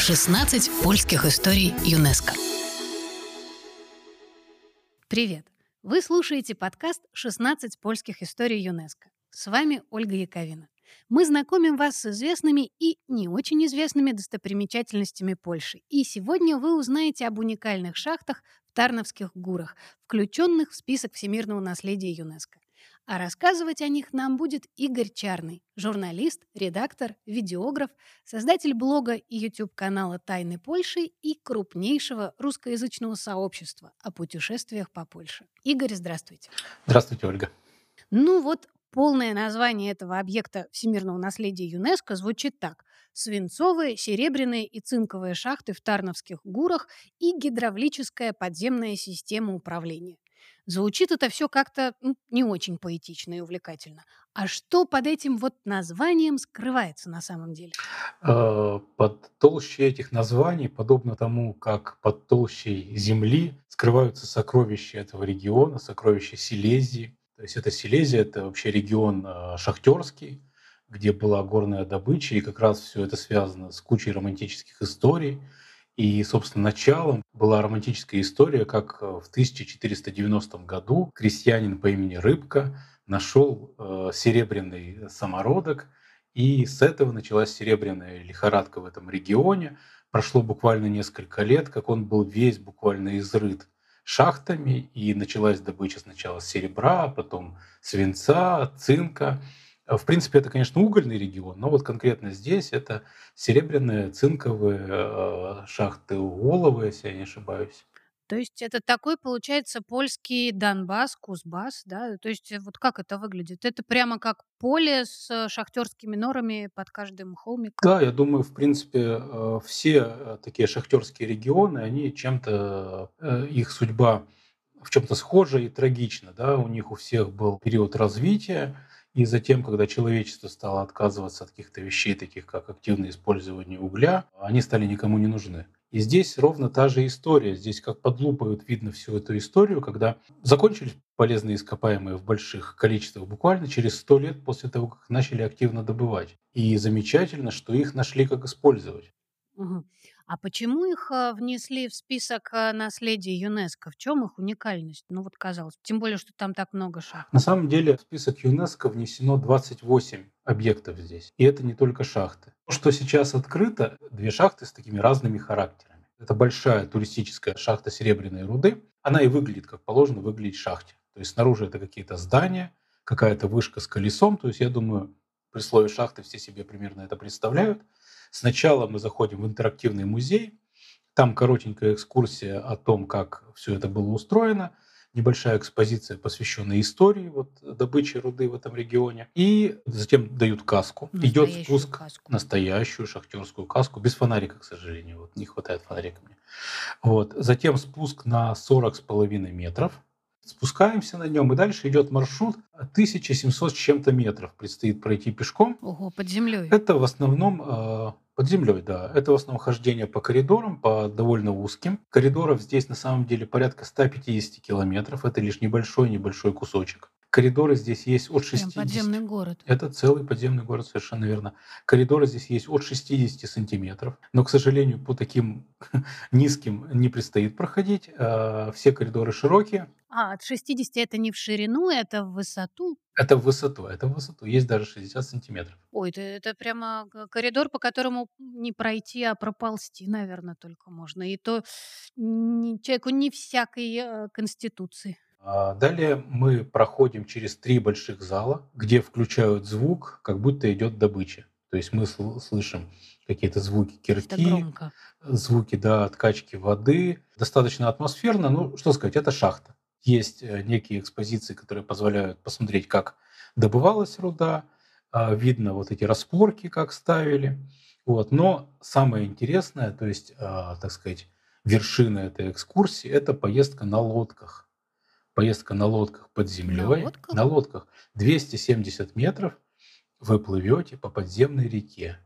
16 польских историй ЮНЕСКО. Привет! Вы слушаете подкаст «16 польских историй ЮНЕСКО». С вами Ольга Яковина. Мы знакомим вас с известными и не очень известными достопримечательностями Польши. И сегодня вы узнаете об уникальных шахтах в Тарновских горах, включенных в список всемирного наследия ЮНЕСКО. А рассказывать о них нам будет Игорь Чарный, журналист, редактор, видеограф, создатель блога и YouTube-канала «Тайны Польши» и крупнейшего русскоязычного сообщества о путешествиях по Польше. Игорь, здравствуйте. Здравствуйте, Ольга. Ну вот, полное название этого объекта всемирного наследия ЮНЕСКО звучит так. Свинцовые, серебряные и цинковые шахты в Тарновских гурах и гидравлическая подземная система управления. Звучит это все как-то ну, не очень поэтично и увлекательно. А что под этим вот названием скрывается на самом деле? Э, под толщей этих названий, подобно тому, как под толщей земли скрываются сокровища этого региона, сокровища Силезии. То есть это Силезия, это вообще регион э, шахтерский, где была горная добыча, и как раз все это связано с кучей романтических историй, и, собственно, началом была романтическая история, как э, в 1490 году крестьянин по имени Рыбка нашел э, серебряный самородок, и с этого началась серебряная лихорадка в этом регионе. Прошло буквально несколько лет, как он был весь буквально изрыт шахтами, и началась добыча сначала серебра, а потом свинца, цинка. А, в принципе, это, конечно, угольный регион, но вот конкретно здесь это серебряные, цинковые э, шахты Олова, если я не ошибаюсь. То есть это такой, получается, польский Донбасс, Кузбасс, да? То есть э, вот как это выглядит? Это прямо как поле с шахтерскими норами под каждым холмиком? Да, я думаю, в принципе, э, все такие шахтерские регионы, они чем-то, их судьба в чем-то схожа и трагична, да? У них у всех был период развития, и затем, когда человечество стало отказываться от каких-то вещей, таких как активное использование угля, они стали никому не нужны. И здесь ровно та же история. Здесь как под лупой вот видно всю эту историю, когда закончились полезные ископаемые в больших количествах буквально через сто лет после того, как начали активно добывать. И замечательно, что их нашли как использовать. Угу. А почему их а, внесли в список а, наследия ЮНЕСКО? В чем их уникальность? Ну вот казалось, тем более, что там так много шахт. На самом деле в список ЮНЕСКО внесено 28 объектов здесь. И это не только шахты. То, что сейчас открыто, две шахты с такими разными характерами. Это большая туристическая шахта серебряной руды. Она и выглядит, как положено, выглядеть шахте. То есть снаружи это какие-то здания, какая-то вышка с колесом. То есть я думаю, при слове шахты все себе примерно это представляют. Сначала мы заходим в интерактивный музей, там коротенькая экскурсия о том, как все это было устроено, небольшая экспозиция, посвященная истории вот, добычи руды в этом регионе. И затем дают каску. Идет спуск, каску. настоящую шахтерскую каску, без фонарика, к сожалению. Вот, не хватает фонарика мне. Вот. Затем спуск на 40,5 метров. Спускаемся на нем, и дальше идет маршрут 1700 с чем-то метров. Предстоит пройти пешком. Ого, под землей. Это в основном э, под землей, да. Это в основном хождение по коридорам, по довольно узким. Коридоров здесь на самом деле порядка 150 километров. Это лишь небольшой-небольшой кусочек. Коридоры здесь есть от 60... Прям подземный город. Это целый подземный город, совершенно верно. Коридоры здесь есть от 60 сантиметров. Но, к сожалению, по таким низким не предстоит проходить. А, все коридоры широкие. А, от 60 это не в ширину, это в высоту? Это в высоту, это в высоту. Есть даже 60 сантиметров. Ой, это, это прямо коридор, по которому не пройти, а проползти, наверное, только можно. И то не, человеку не всякой э, конституции. А далее мы проходим через три больших зала, где включают звук, как будто идет добыча. То есть мы слышим какие-то звуки кирки, звуки да, откачки воды. Достаточно атмосферно. Ну, что сказать, это шахта. Есть э, некие экспозиции, которые позволяют посмотреть, как добывалась руда. А, видно вот эти распорки, как ставили. Вот. Но самое интересное, то есть, а, так сказать, вершина этой экскурсии, это поездка на лодках поездка на лодках под землей. На лодках? На лодках. 270 метров вы плывете по подземной реке.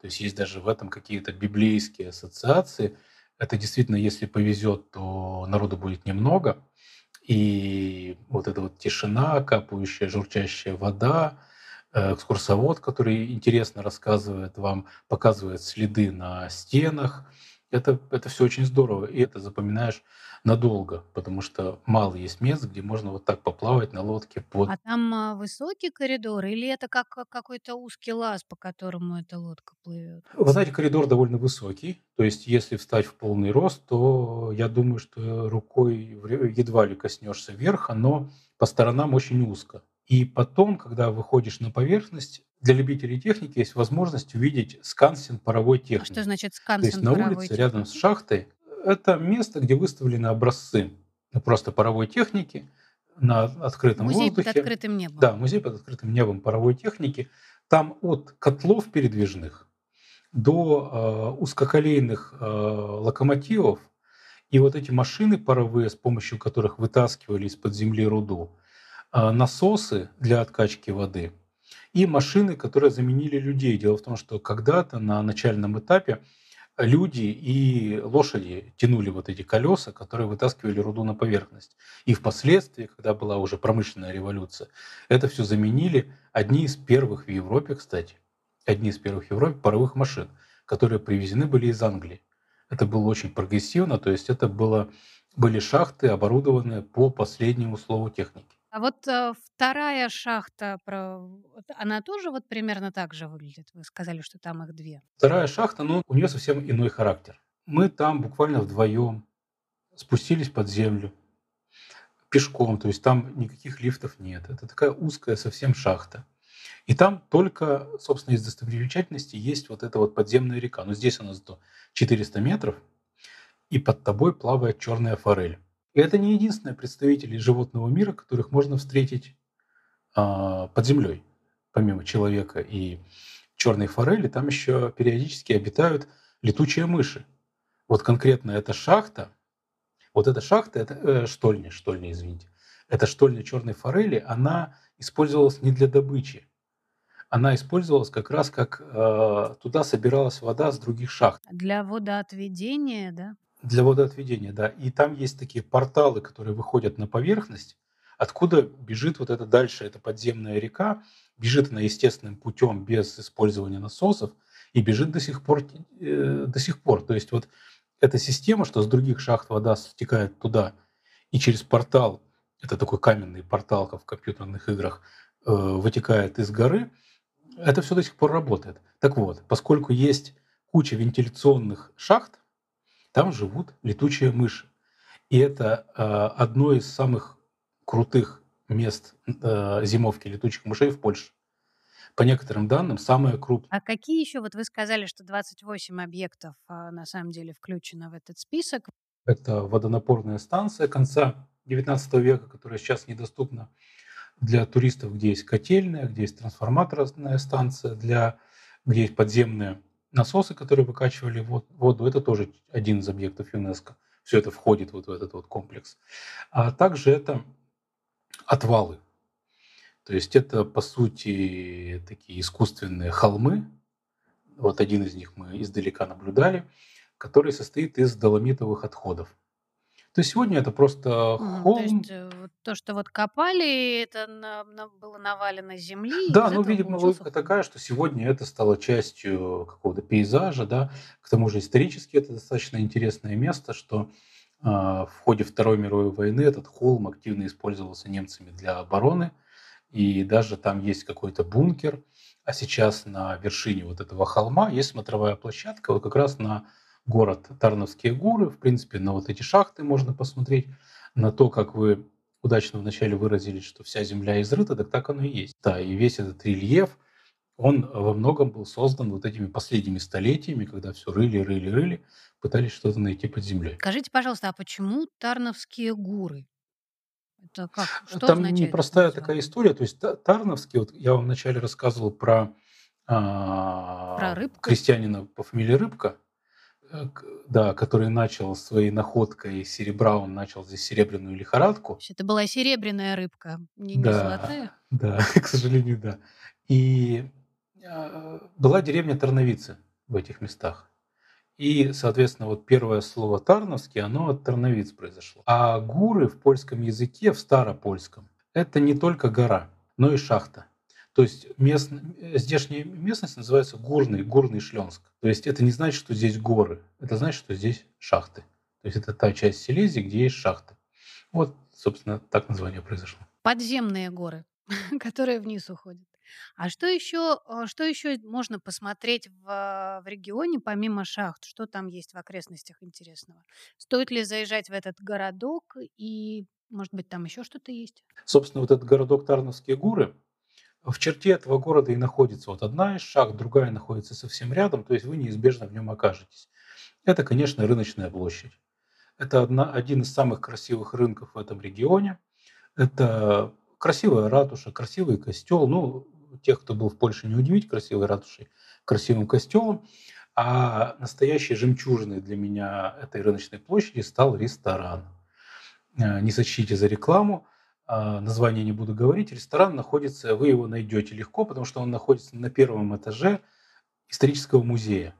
То есть есть даже в этом какие-то библейские ассоциации. Это действительно, если повезет, то народу будет немного. И вот эта вот тишина, капающая, журчащая вода, э, экскурсовод, который интересно рассказывает вам, показывает следы на стенах. Это, это все очень здорово, и это запоминаешь надолго, потому что мало есть мест, где можно вот так поплавать на лодке под... А там а, высокий коридор или это как как какой-то узкий лаз, по которому эта лодка плывет? Вы знаете, коридор довольно высокий, то есть если встать в полный рост, то я думаю, что рукой едва ли коснешься верха, но по сторонам очень узко. И потом, когда выходишь на поверхность, для любителей техники есть возможность увидеть скансен паровой техники. А что значит То есть на улице техники? рядом с шахтой это место, где выставлены образцы просто паровой техники на открытом музей воздухе. под открытым небом. Да, музей под открытым небом паровой техники. Там от котлов передвижных до э, узкоколейных э, локомотивов и вот эти машины паровые, с помощью которых вытаскивали из-под земли руду, э, насосы для откачки воды и машины, которые заменили людей. Дело в том, что когда-то на начальном этапе люди и лошади тянули вот эти колеса, которые вытаскивали руду на поверхность. И впоследствии, когда была уже промышленная революция, это все заменили одни из первых в Европе, кстати, одни из первых в Европе паровых машин, которые привезены были из Англии. Это было очень прогрессивно, то есть это было, были шахты, оборудованные по последнему слову техники. А вот э, вторая шахта, про... она тоже вот примерно так же выглядит? Вы сказали, что там их две. Вторая шахта, ну, у нее совсем иной характер. Мы там буквально вдвоем спустились под землю пешком, то есть там никаких лифтов нет. Это такая узкая совсем шахта. И там только, собственно, из достопримечательностей есть вот эта вот подземная река. Но здесь она 400 метров, и под тобой плавает черная форель. И это не единственные представители животного мира, которых можно встретить а, под землей. Помимо человека и черной форели, там еще периодически обитают летучие мыши. Вот конкретно эта шахта, вот эта шахта, это э, штольня, штольня, извините, эта штольня черной форели, она использовалась не для добычи, она использовалась как раз как э, туда собиралась вода с других шахт. Для водоотведения, да? Для водоотведения, да. И там есть такие порталы, которые выходят на поверхность, откуда бежит вот это дальше, эта подземная река, бежит она естественным путем без использования насосов и бежит до сих пор. Э, до сих пор. То есть вот эта система, что с других шахт вода стекает туда, и через портал, это такой каменный портал, как в компьютерных играх, э, вытекает из горы, это все до сих пор работает. Так вот, поскольку есть куча вентиляционных шахт, там живут летучие мыши. И это э, одно из самых крутых мест э, зимовки летучих мышей в Польше. По некоторым данным, самое крупное. А какие еще, вот вы сказали, что 28 объектов а, на самом деле включено в этот список? Это водонапорная станция конца 19 века, которая сейчас недоступна для туристов, где есть котельная, где есть трансформаторная станция, для, где есть подземные насосы, которые выкачивали воду, это тоже один из объектов ЮНЕСКО. Все это входит вот в этот вот комплекс. А также это отвалы. То есть это, по сути, такие искусственные холмы. Вот один из них мы издалека наблюдали, который состоит из доломитовых отходов. То есть сегодня это просто Мгм. То есть э, то, что вот копали, это на- на- было навалено земли, Да, ну, видимо, логика такая, что сегодня это стало частью какого-то пейзажа, да. К тому же исторически это достаточно интересное место, что а, в ходе Второй мировой войны этот холм активно использовался немцами для обороны, и даже там есть какой-то бункер, а сейчас на вершине вот этого холма есть смотровая площадка, вот как раз на город Тарновские горы. В принципе, на вот эти шахты можно посмотреть, на то, как вы удачно вначале выразились, что вся земля изрыта, так так оно и есть. Да, и весь этот рельеф, он во многом был создан вот этими последними столетиями, когда все рыли, рыли, рыли, пытались что-то найти под землей. Скажите, пожалуйста, а почему Тарновские горы? Это как? Что Там означает непростая такая история. То есть Тарновский, вот я вам вначале рассказывал про, а, Про крестьянина по фамилии Рыбка, да, который начал своей находкой серебра, он начал здесь серебряную лихорадку. Это была серебряная рыбка, не, не да, золотая? Да, к сожалению, да. И э, была деревня Тарновицы в этих местах. И, соответственно, вот первое слово Тарновский, оно от Тарновиц произошло. А гуры в польском языке, в старопольском, это не только гора, но и шахта. То есть мест, э, здешняя местность называется горный, горный Шленск. То есть это не значит, что здесь горы, это значит, что здесь шахты. То есть это та часть Силезии, где есть шахты. Вот, собственно, так название произошло. Подземные горы, которые вниз уходят. А что еще, э, что еще можно посмотреть в, в регионе, помимо шахт? Что там есть в окрестностях интересного? Стоит ли заезжать в этот городок и, может быть, там еще что-то есть? Собственно, вот этот городок Тарновские горы, в черте этого города и находится вот одна из шахт, другая находится совсем рядом, то есть вы неизбежно в нем окажетесь. Это, конечно, рыночная площадь. Это одна, один из самых красивых рынков в этом регионе. Это красивая ратуша, красивый костел. Ну, тех, кто был в Польше, не удивить красивой ратушей, красивым костелом. А настоящей жемчужиной для меня этой рыночной площади стал ресторан. Э, не сочтите за рекламу, а, название не буду говорить. Ресторан находится, вы его найдете легко, потому что он находится на первом этаже исторического музея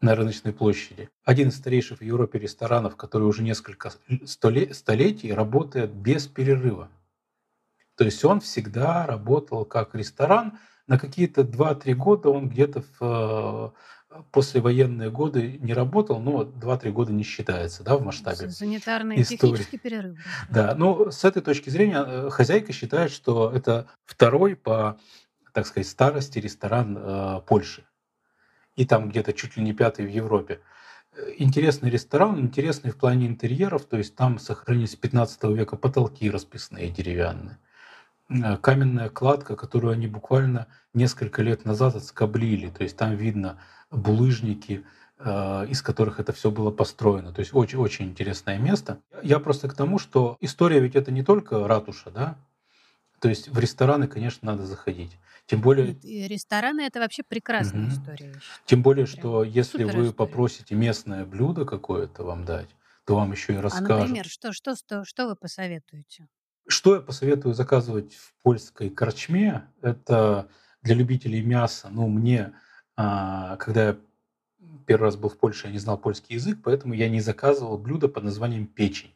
на рыночной площади. Один из старейших в Европе ресторанов, который уже несколько столетий работает без перерыва. То есть он всегда работал как ресторан. На какие-то 2-3 года он где-то в э, послевоенные годы не работал, но 2-3 года не считается да, в масштабе Санитарный истории. технический перерыв. Да, но с этой точки зрения э, хозяйка считает, что это второй по, так сказать, старости ресторан э, Польши и там где-то чуть ли не пятый в Европе. Э, интересный ресторан, интересный в плане интерьеров, то есть там сохранились 15 века потолки расписные деревянные. Э, каменная кладка, которую они буквально несколько лет назад отскоблили, то есть там видно булыжники, э, из которых это все было построено. То есть очень-очень интересное место. Я просто к тому, что история ведь это не только ратуша, да, то есть в рестораны, конечно, надо заходить. Тем более... И, рестораны это вообще прекрасная угу. история. Тем более, Прям что если вы история. попросите местное блюдо какое-то вам дать, то вам еще и расскажут. А, например, что, что, что, что вы посоветуете? Что я посоветую заказывать в польской корчме? Это для любителей мяса. Ну, мне, а, когда я первый раз был в Польше, я не знал польский язык, поэтому я не заказывал блюдо под названием печень.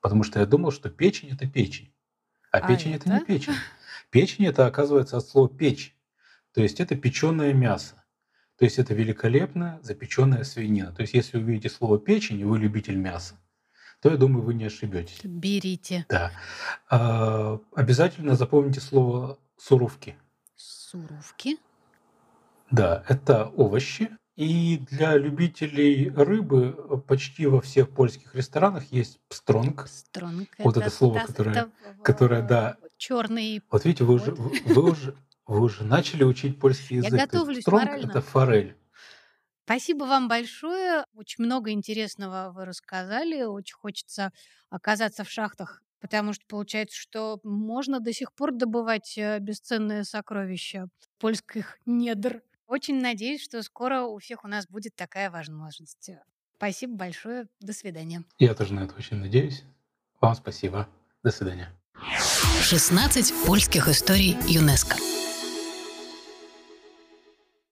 Потому что я думал, что печень – это печень. А, а печень это? это не печень. Печень это оказывается от слова печь. То есть это печеное мясо. То есть это великолепная запеченная свинина. То есть если увидите слово печень, и вы любитель мяса, то я думаю, вы не ошибетесь. Берите. Да. А, обязательно запомните слово суровки. Суровки? Да, это овощи, и для любителей рыбы э, почти во всех польских ресторанах есть пстронг. Пстронг. Вот это, это слово, которое, которое, да. Черный. Вот видите, вы уже, вы уже, вы уже начали учить польский язык. Я готовлюсь Пстронг морально. это форель. Спасибо вам большое. Очень много интересного вы рассказали. Очень хочется оказаться в шахтах, потому что получается, что можно до сих пор добывать э, бесценные сокровища польских недр. Очень надеюсь, что скоро у всех у нас будет такая возможность. Спасибо большое. До свидания. Я тоже на это очень надеюсь. Вам спасибо. До свидания. 16 польских историй ЮНЕСКО.